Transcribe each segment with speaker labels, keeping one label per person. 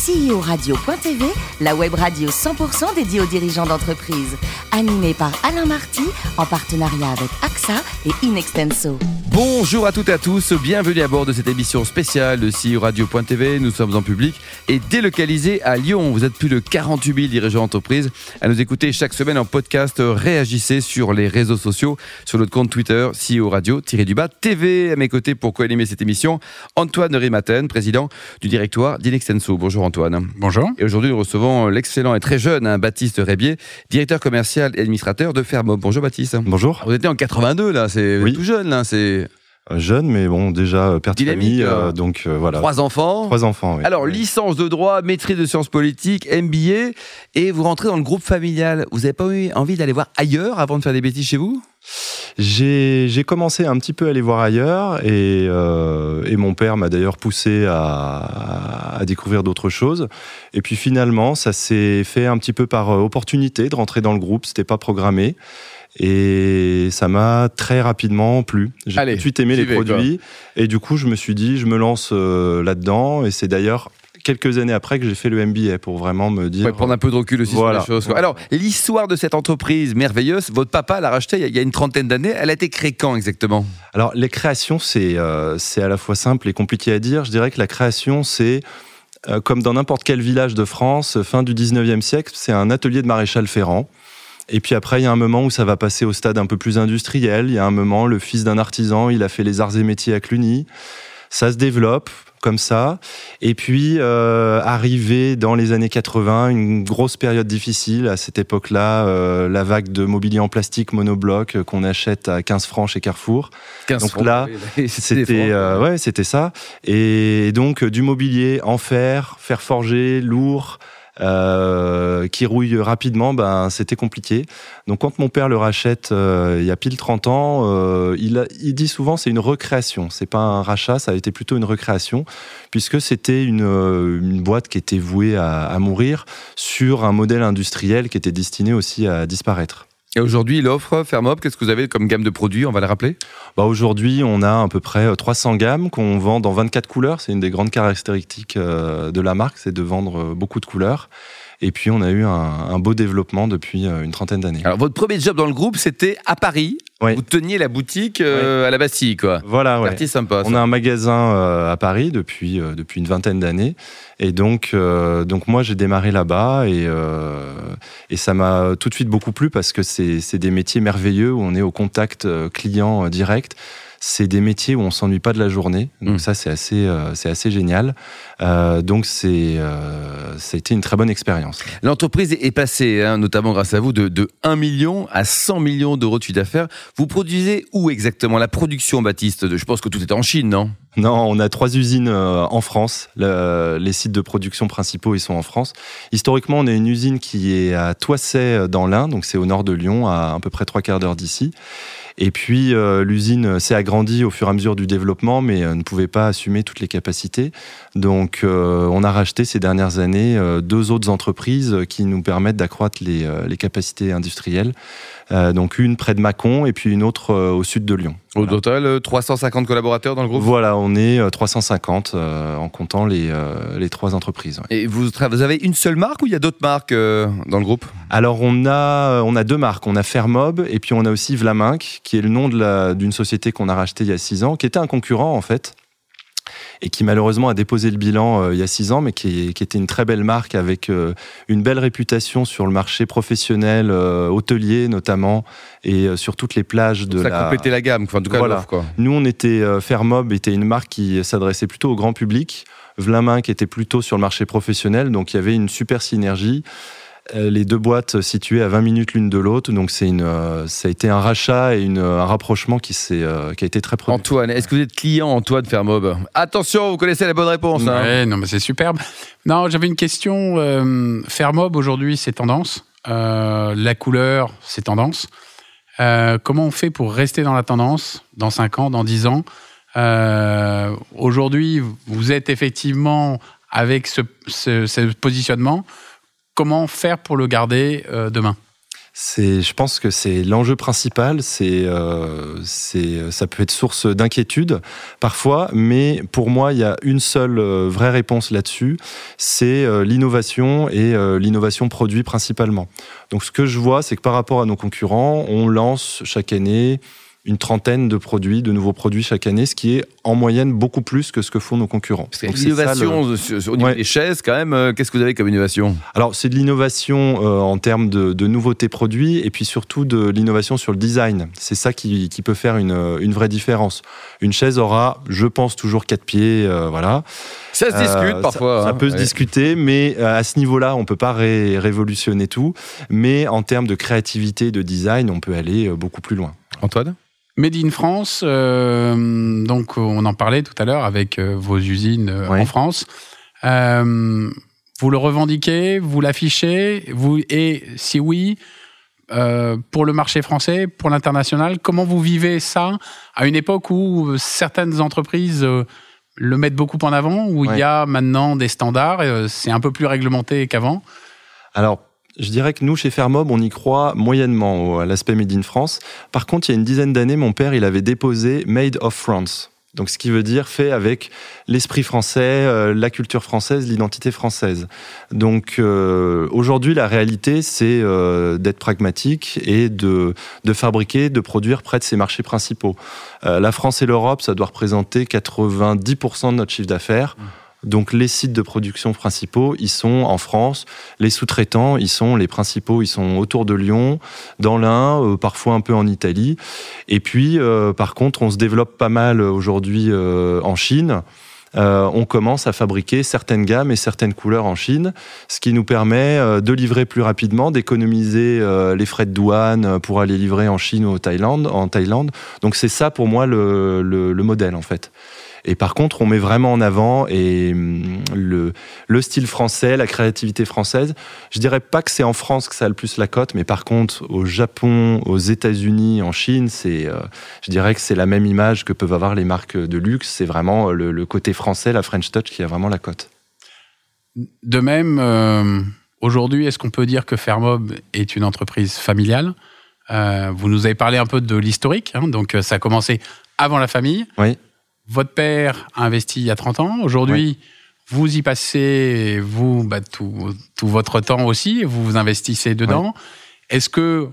Speaker 1: CEO-radio.tv, la web radio 100% dédiée aux dirigeants d'entreprise. Animée par Alain Marty, en partenariat avec AXA et Inextenso.
Speaker 2: Bonjour à toutes et à tous, bienvenue à bord de cette émission spéciale de CEO Radio.tv. Nous sommes en public et délocalisés à Lyon. Vous êtes plus de 48 000 dirigeants d'entreprise à nous écouter chaque semaine en podcast. Réagissez sur les réseaux sociaux, sur notre compte Twitter, CEO Radio-du-bas TV. À mes côtés pour co-animer cette émission, Antoine Rimaten, président du directoire d'Inextenso. Bonjour Antoine.
Speaker 3: Bonjour.
Speaker 2: Et aujourd'hui, nous recevons l'excellent et très jeune hein, Baptiste Rébier, directeur commercial et administrateur de Fermob. Bonjour Baptiste.
Speaker 4: Bonjour.
Speaker 2: Vous étiez en 82 là, c'est
Speaker 4: Oui.
Speaker 2: tout jeune là, c'est
Speaker 4: Jeune, mais bon, déjà euh, père de famille,
Speaker 2: euh,
Speaker 4: donc euh, voilà.
Speaker 2: trois enfants.
Speaker 4: Trois enfants, oui.
Speaker 2: Alors, licence de droit, maîtrise de sciences politiques, MBA, et vous rentrez dans le groupe familial. Vous n'avez pas eu envie d'aller voir ailleurs avant de faire des bêtises chez vous?
Speaker 4: J'ai commencé un petit peu à aller voir ailleurs et, euh, et mon père m'a d'ailleurs poussé à, à découvrir d'autres choses. Et puis finalement, ça s'est fait un petit peu par opportunité de rentrer dans le groupe. C'était pas programmé. Et ça m'a très rapidement plu. J'ai tout de suite aimé les
Speaker 2: vais,
Speaker 4: produits. Et du coup, je me suis dit, je me lance euh, là-dedans. Et c'est d'ailleurs quelques années après que j'ai fait le MBA pour vraiment me dire.
Speaker 2: Ouais, prendre un peu de recul aussi
Speaker 4: Voilà.
Speaker 2: sur les choses. quoi. Alors, l'histoire de cette entreprise merveilleuse, votre papa l'a rachetée il y a- une trentaine d'années. Elle a été créée quand exactement?
Speaker 4: Alors, les créations, c'est euh, à la fois simple et compliqué à dire. Je dirais que la création, c'est euh, comme dans n'importe quel village de France, fin du 19e siècle, c'est un atelier de maréchal Ferrand. Et puis après, il y a un moment où ça va passer au stade un peu plus industriel. Il y a un moment, le fils d'un artisan, il a fait les arts et métiers à Cluny. Ça se développe comme ça. Et puis, euh, arrivé dans les années 80, une grosse période difficile. À cette époque-là, euh, la vague de mobilier en plastique monobloc euh, qu'on achète à 15 francs chez Carrefour.
Speaker 2: 15
Speaker 4: Donc
Speaker 2: francs.
Speaker 4: là, C'était euh, ouais, c'était ça. Et donc du mobilier en fer, fer forgé, lourd, euh, qui rouille rapidement, ben c'était compliqué. Donc quand mon père le rachète euh, il y a pile 30 ans, euh, il, dit souvent c'est une recréation. C'est pas un rachat, ça a été plutôt une recréation puisque c'était une, boîte qui était vouée à mourir sur un modèle industriel qui était destiné aussi à disparaître.
Speaker 2: Et aujourd'hui, l'offre Fermob, qu'est-ce que vous avez comme gamme de produits On va le rappeler?
Speaker 4: Bah aujourd'hui, on a à peu près euh, 300 gammes qu'on vend dans 24 couleurs. C'est une des grandes caractéristiques euh, de la marque, c'est de vendre euh, beaucoup de couleurs. Et puis, on a eu un, un beau développement depuis euh, une trentaine d'années.
Speaker 2: Alors, votre premier job dans le groupe, c'était à Paris.
Speaker 4: Oui.
Speaker 2: Vous teniez la boutique euh, à la Bastille, quoi.
Speaker 4: Voilà, ouais.
Speaker 2: Sympa.
Speaker 4: On a un magasin euh, à Paris depuis, euh, depuis une vingtaine d'années. Et donc, donc moi, j'ai démarré là-bas et, et ça m'a tout de suite beaucoup plu parce que c'est des métiers merveilleux où on est au contact client direct. C'est des métiers où on s'ennuie pas de la journée. Donc
Speaker 2: Mm.
Speaker 4: ça, c'est assez, euh, c'est assez génial. Euh, donc c'est, euh, ça a été une très bonne expérience.
Speaker 2: L'entreprise est passée, hein, notamment grâce à vous, de, de 1 million à 100 millions d'euros de chiffre d'affaires. Vous produisez où exactement? La production, Baptiste? Je pense que tout est en Chine, non?
Speaker 4: Non, on a trois usines euh, en France. Le- les sites de production principaux, ils sont en France. Historiquement, on a une usine qui est à Toisset euh, dans l'Ain, donc c'est au nord de Lyon, à à peu près trois quarts d'heure d'ici. Et puis euh, l'usine s'est agrandie au fur et à mesure du développement, mais euh, ne pouvait pas assumer toutes les capacités. Donc euh, on a racheté ces dernières années deux autres entreprises qui nous permettent d'accroître les, les capacités industrielles. Euh, donc une près de Mâcon et puis une autre euh, au sud de Lyon.
Speaker 2: Au total, euh, 350 collaborateurs dans le groupe?
Speaker 4: Voilà, on est euh, 350 euh, en comptant les, euh, les trois entreprises. ouais.
Speaker 2: Et vous, avez une seule marque ou il y a d'autres marques euh, dans le groupe?
Speaker 4: Alors on a, on a deux marques, on a Fermob et puis on a aussi Vlaminck, qui est le nom d'une société qu'on a rachetée il y a six ans, qui était un concurrent en fait, et qui malheureusement a déposé le bilan euh, il y a six ans, mais qui, qui était une très belle marque avec euh, une belle réputation sur le marché professionnel, euh, hôtelier notamment, et euh, sur toutes les plages de
Speaker 2: Ça
Speaker 4: la...
Speaker 2: complétait la gamme, en tout cas
Speaker 4: Voilà.
Speaker 2: quoi.
Speaker 4: Nous, on était euh, Fermob était une marque qui s'adressait plutôt au grand public. Vlamin qui était plutôt sur le marché professionnel, donc il y avait une super synergie. Euh, Les deux boîtes situées à 20 minutes l'une de l'autre, donc c'est une, euh, ça a été un rachat et une, un rapprochement qui, s'est, euh, qui a été très productif.
Speaker 2: Antoine, est-ce que vous êtes client, Antoine Fermob? Attention, vous connaissez la bonne réponse. hein.
Speaker 3: Ouais, non, mais c'est superbe. Non, j'avais une question. Euh, Fermob, aujourd'hui, c'est tendance. Euh, la couleur, c'est tendance. Euh, comment on fait pour rester dans la tendance dans 5 ans, dans 10 ans? Euh, Aujourd'hui, vous êtes effectivement avec ce, ce- ce positionnement. Comment faire pour le garder euh, demain?
Speaker 4: Je pense que c'est l'enjeu principal. C'est, euh, ça peut être source d'inquiétude parfois, mais pour moi, il y a une seule euh, vraie réponse là-dessus. C'est euh, l'innovation et l'innovation produit principalement. Donc, ce que je vois, c'est que par rapport à nos concurrents, on lance chaque année une trentaine de produits, de nouveaux produits chaque année, ce qui est en moyenne beaucoup plus que ce que font nos concurrents. Le-
Speaker 2: L'innovation sur- sur- au niveau
Speaker 4: Ouais.
Speaker 2: des chaises, quand même, euh, qu'est-ce que vous avez comme innovation?
Speaker 4: Alors, c'est de l'innovation euh, en termes de, de nouveautés produits et puis surtout de l'innovation sur le design. C'est ça qui, qui peut faire une, une vraie différence. Une chaise aura, je pense, toujours quatre pieds, euh, voilà.
Speaker 2: Ça se
Speaker 4: Euh,
Speaker 2: discute parfois.
Speaker 4: Ça,
Speaker 2: hein.
Speaker 4: peut se discuter, mais euh, à ce niveau-là, on peut pas ré- révolutionner tout. Mais en termes de créativité, de design, on peut aller euh, beaucoup plus loin.
Speaker 2: Antoine?
Speaker 3: Made in France, euh, donc on en parlait tout à l'heure avec euh, vos usines euh, en France. Euh, vous le revendiquez, vous l'affichez, vous et si oui, euh, pour le marché français, pour l'international, comment vous vivez ça à une époque où certaines entreprises le mettent beaucoup en avant, où il y a maintenant des standards, c'est un peu plus réglementé qu'avant?
Speaker 4: Alors, je dirais que nous, chez Fermob, on y croit moyennement à l'aspect Made in France. Par contre, il y a une dizaine d'années, mon père, il avait déposé Made of France. Donc, ce qui veut dire fait avec l'esprit français, euh, la culture française, l'identité française. Donc, euh, aujourd'hui, la réalité, c'est euh, d'être pragmatique et de, fabriquer, de produire près de ses marchés principaux. La France et l'Europe, ça doit représenter 90% de notre chiffre d'affaires. Donc, les sites de production principaux, ils sont en France. Les sous-traitants, ils sont les principaux, ils sont autour de Lyon, dans l'Ain, euh, parfois un peu en Italie. Et puis, euh, par contre, on se développe pas mal aujourd'hui euh, en Chine. On commence à fabriquer certaines gammes et certaines couleurs en Chine, ce qui nous permet de livrer plus rapidement, d'économiser les frais de douane pour aller livrer en Chine ou en Thaïlande. Donc c'est ça pour moi le modèle en fait. Et par contre, on met vraiment en avant et hum, le, le style français, la créativité française. Je dirais pas que c'est en France que ça a le plus la cote, mais par contre, au Japon, aux États-Unis, en Chine, c'est, euh, je dirais que c'est la même image que peuvent avoir les marques de luxe. C'est vraiment le, le côté français, la French Touch, qui a vraiment la cote.
Speaker 3: De même, euh, aujourd'hui, est-ce qu'on peut dire que Fermob est une entreprise familiale? Euh, Vous nous avez parlé un peu de l'historique, hein, donc ça a commencé avant la famille.
Speaker 4: Oui.
Speaker 3: Votre père a investi il y a 30 ans. Aujourd'hui, vous y passez, vous, bah, tout, tout votre temps aussi, vous vous investissez dedans. Est-ce que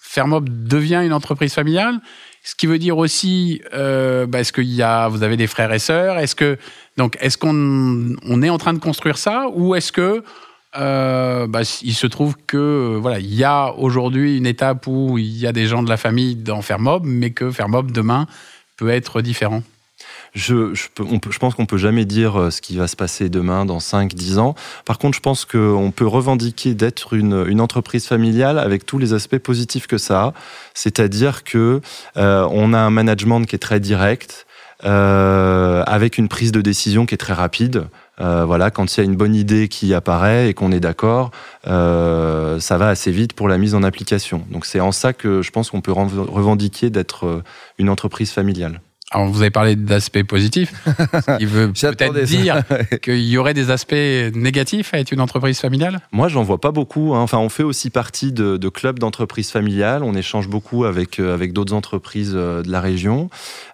Speaker 3: Fermob devient une entreprise familiale? Ce qui veut dire aussi, euh, bah, est-ce qu'il y a, vous avez des frères et sœurs? Est-ce que donc, est-ce qu'on on est en train de construire ça ou est-ce que euh, bah, il se trouve que voilà, il y a aujourd'hui une étape où il y a des gens de la famille dans Fermob, mais que Fermob demain peut être différent?
Speaker 4: Je, pense qu'on peut jamais dire euh, ce qui va se passer demain, dans 5, 10 ans. Par contre, je pense qu'on peut revendiquer d'être une, entreprise familiale avec tous les aspects positifs que ça a. C'est-à-dire que euh, on a un management qui est très direct, euh, avec une prise de décision qui est très rapide. Voilà, quand il y a une bonne idée qui apparaît et qu'on est d'accord, ça va assez vite pour la mise en application. Donc c'est en ça que je pense qu'on peut revendiquer d'être une entreprise familiale.
Speaker 3: Alors, vous avez parlé d'aspects positifs, qui veut peut-être dire qu'il y aurait des aspects négatifs à être une entreprise familiale?
Speaker 4: Moi, j'en vois pas beaucoup. hein. Enfin, on fait aussi partie de, de clubs d'entreprises familiales. On échange beaucoup avec, euh, avec d'autres entreprises euh, de la région.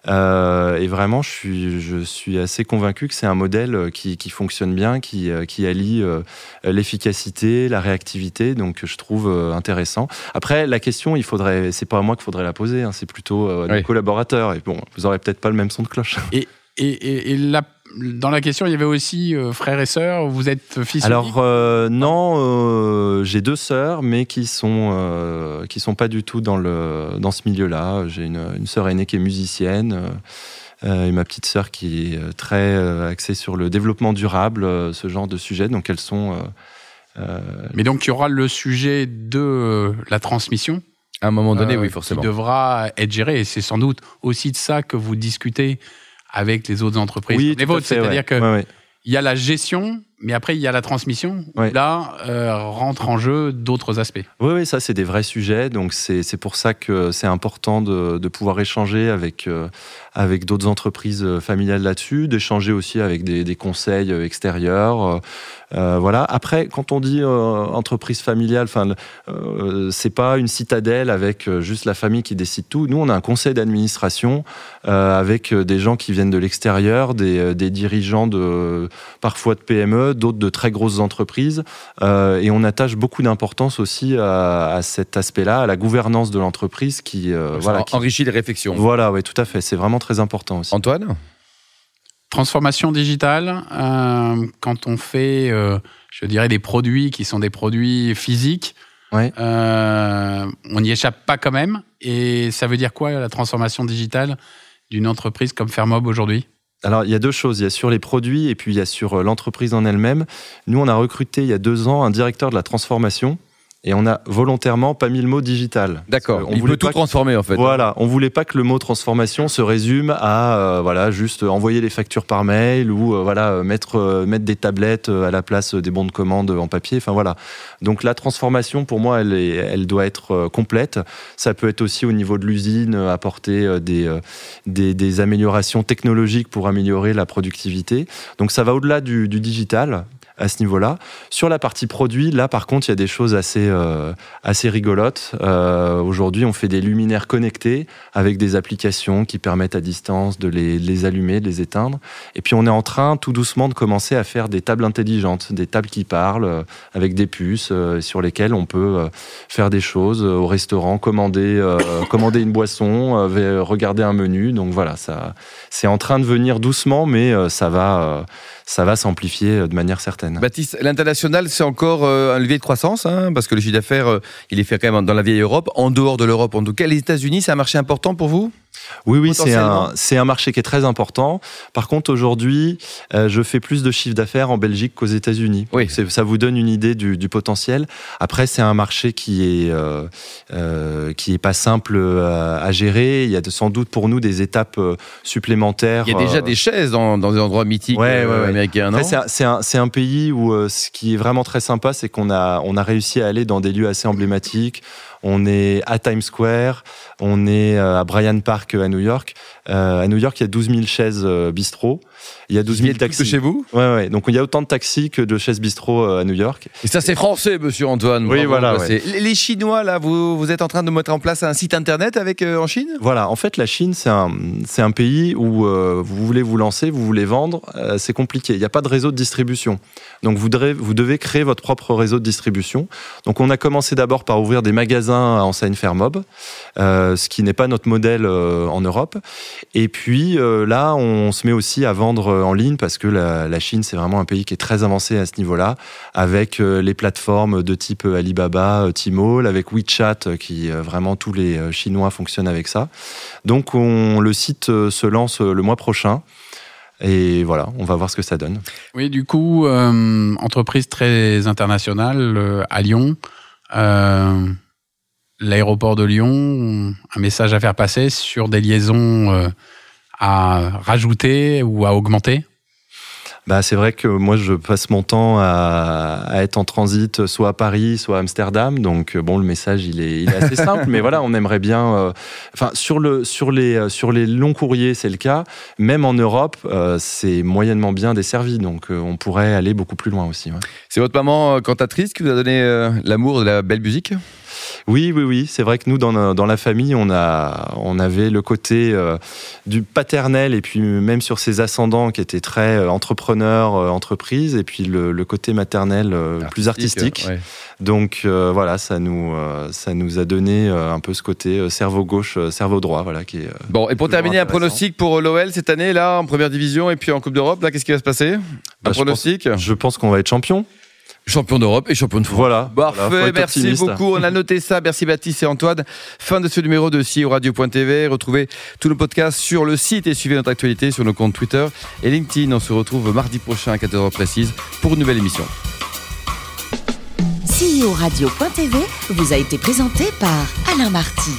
Speaker 4: Euh, et vraiment, je suis, je suis assez convaincu que c'est un modèle qui, qui fonctionne bien, qui, qui allie euh, l'efficacité, la réactivité. Donc, je trouve intéressant. Après, la question, il faudrait, c'est pas à moi qu'il faudrait la poser. hein. C'est plutôt euh,
Speaker 2: Oui.
Speaker 4: nos collaborateurs. Et bon, vous aurez peut-être pas le même son de cloche.
Speaker 3: Et, et, et là, dans la question, il y avait aussi euh, frères et sœurs. Vous êtes fils
Speaker 4: Alors euh, non, euh, j'ai deux sœurs, mais qui sont euh, qui sont pas du tout dans le dans ce milieu-là. J'ai une, une sœur aînée qui est musicienne. et ma petite sœur qui est très axée sur le développement durable, ce genre de sujet. Donc elles sont.
Speaker 3: Mais donc, il y aura le sujet de la transmission.
Speaker 2: À un moment donné,
Speaker 3: euh,
Speaker 2: oui, forcément.
Speaker 3: Qui devra être géré. Et c'est sans doute aussi de ça que vous discutez avec les autres entreprises
Speaker 4: oui,
Speaker 3: les vôtres. C'est-à-dire
Speaker 4: ouais. ouais.
Speaker 3: y a la gestion mais après, il y a la transmission.
Speaker 4: Ouais.
Speaker 3: Là, euh, rentrent en jeu d'autres aspects.
Speaker 4: Oui, oui, ça c'est des vrais sujets, donc c'est pour ça que c'est important de, de pouvoir échanger avec, euh, avec d'autres entreprises euh, familiales là-dessus, d'échanger aussi avec des, des conseils euh, extérieurs. euh, voilà. Après, quand on dit entreprise familiale, enfin, c'est pas une citadelle avec juste la famille qui décide tout. Nous, on a un conseil d'administration avec des gens qui viennent de l'extérieur, des, des dirigeants de parfois de PME, d'autres de très grosses entreprises, euh, et on attache beaucoup d'importance aussi à, à cet aspect-là, à la gouvernance de l'entreprise qui, euh, voilà,
Speaker 2: Ça
Speaker 4: qui-
Speaker 2: enrichit les réflexions.
Speaker 4: voilà, oui, tout à fait. C'est vraiment très important aussi.
Speaker 2: Antoine?
Speaker 3: Transformation digitale, euh, quand on fait, euh, je dirais, des produits qui sont des produits physiques,
Speaker 4: Ouais.
Speaker 3: euh, on n'y échappe pas quand même. Et ça veut dire quoi la transformation digitale d'une entreprise comme Fermob aujourd'hui?
Speaker 4: Alors, il y a deux choses. Il y a sur les produits et puis il y a sur euh, l'entreprise en elle-même. Nous, on a recruté il y a deux ans un directeur de la transformation et on a volontairement pas mis le mot digital.
Speaker 2: D'accord.
Speaker 4: Qu'on
Speaker 2: Il
Speaker 4: voulait
Speaker 2: peut tout
Speaker 4: que-
Speaker 2: transformer en fait.
Speaker 4: Voilà, on voulait pas que le mot transformation se résume à euh, voilà juste envoyer les factures par mail ou euh, voilà mettre euh, mettre des tablettes à la place des bons de commande en papier. Enfin voilà. Donc la transformation pour moi elle est, elle doit être complète. Ça peut être aussi au niveau de l'usine apporter des, des des améliorations technologiques pour améliorer la productivité. Donc ça va au-delà du, du digital à ce niveau-là. Sur la partie produit, là par contre, il y a des choses assez euh, assez rigolotes. Euh, Aujourd'hui, on fait des luminaires connectés avec des applications qui permettent à distance de les, allumer, de les éteindre. Et puis, on est en train tout doucement de commencer à faire des tables intelligentes, des tables qui parlent euh, avec des puces sur lesquelles on peut faire des choses au restaurant, commander commander une boisson, regarder un menu. Donc voilà, c'est en train de venir doucement, mais ça va ça va s'amplifier de manière certaine.
Speaker 2: Baptiste, l'international, c'est encore euh, un levier de croissance, hein, parce que le chiffre d'affaires, euh, il est fait quand même dans la vieille Europe, en dehors de l'Europe en tout cas. Les États-Unis, c'est un marché important pour vous?
Speaker 4: Oui, oui, c'est un, c'est un marché qui est très important. Par contre, aujourd'hui, euh, je fais plus de chiffre d'affaires en Belgique qu'aux États-Unis.
Speaker 2: Oui.
Speaker 4: Ça vous donne une idée du, du potentiel. Après, c'est un marché qui est euh, euh, qui est pas simple à gérer. Il y a sans doute pour nous des étapes supplémentaires.
Speaker 2: Il y a déjà des chaises dans, dans des endroits mythiques
Speaker 4: Ouais, ouais, ouais.
Speaker 2: américains,
Speaker 4: c'est un- c'est un, c'est un pays où ce qui est vraiment très sympa, c'est qu'on a, on a réussi à aller dans des lieux assez emblématiques. On est à Times Square, on est euh, à Bryant Park euh, à New York. Euh, à New York, il y a 12 000 chaises bistrot. Il y a 12 000
Speaker 2: Plus que
Speaker 4: taxis.
Speaker 2: chez vous?
Speaker 4: Ouais, ouais. Donc il y a autant de taxis que de chaises bistrot à New York.
Speaker 2: Et ça, c'est français, monsieur Antoine.
Speaker 4: Oui, voilà, ouais.
Speaker 2: Les Chinois, là, vous, vous êtes en train de mettre en place un site internet avec euh, en Chine?
Speaker 4: Voilà, en fait, la Chine, c'est un, pays où euh, vous voulez vous lancer, vous voulez vendre, c'est compliqué. Il n'y a pas de réseau de distribution. Donc, vous devez, vous devez créer votre propre réseau de distribution. Donc, on a commencé d'abord par ouvrir des magasins à enseigne Fermob, euh, ce qui n'est pas notre modèle euh, en Europe. Et puis, euh, là, on se met aussi à vendre euh, en ligne parce que la, Chine, c'est vraiment un pays qui est très avancé à ce niveau-là, avec les plateformes de type Alibaba, Tmall, avec WeChat, qui vraiment tous les Chinois fonctionnent avec ça. Donc on, le site se lance le mois prochain. Et voilà, on va voir ce que ça donne.
Speaker 3: Oui, du coup, entreprise très internationale à Lyon. L'aéroport de Lyon, un message à faire passer sur des liaisons euh, à rajouter ou à augmenter?
Speaker 4: Bah, c'est vrai que moi, je passe mon temps à, à être en transit, soit à Paris, soit à Amsterdam. Donc, euh, bon, le message, il est, il est assez simple. mais voilà, on aimerait bien. euh, Enfin, sur, le, sur, les, sur les longs courriers, c'est le cas. Même en Europe, euh, c'est moyennement bien desservi. Donc, euh, on pourrait aller beaucoup plus loin aussi. ouais.
Speaker 2: C'est votre maman cantatrice qui vous a donné euh, l'amour de la belle musique?
Speaker 4: Oui, oui, oui. C'est vrai que nous, dans, la famille, on, a, on avait le côté euh, du paternel et puis même sur ses ascendants qui étaient très euh, entrepreneurs, euh, entreprises, et puis le, le côté maternel euh, plus artistique.
Speaker 2: ouais.
Speaker 4: Donc euh, voilà, ça nous, ça nous a donné un peu ce côté cerveau gauche, cerveau droit, voilà, qui est.
Speaker 2: Bon, et pour terminer, un pronostic pour l'OL cette année, là, en première division et puis en Coupe d'Europe, là, qu'est-ce qui va se passer? Un
Speaker 4: Bah, je
Speaker 2: pronostic?
Speaker 4: Je pense qu'on va être champion.
Speaker 2: Champion d'Europe et champion de France.
Speaker 4: Voilà.
Speaker 2: Parfait,
Speaker 4: Voilà,
Speaker 2: merci
Speaker 4: optimiste.
Speaker 2: beaucoup. On a noté ça. Merci Baptiste et Antoine. Fin de ce numéro de CEO Radio.tv. Retrouvez tous nos podcasts sur le site et suivez notre actualité sur nos comptes Twitter et LinkedIn. On se retrouve mardi prochain à 14h précise pour une nouvelle émission.
Speaker 1: CEO Radio.tv vous a été présenté par Alain Marty.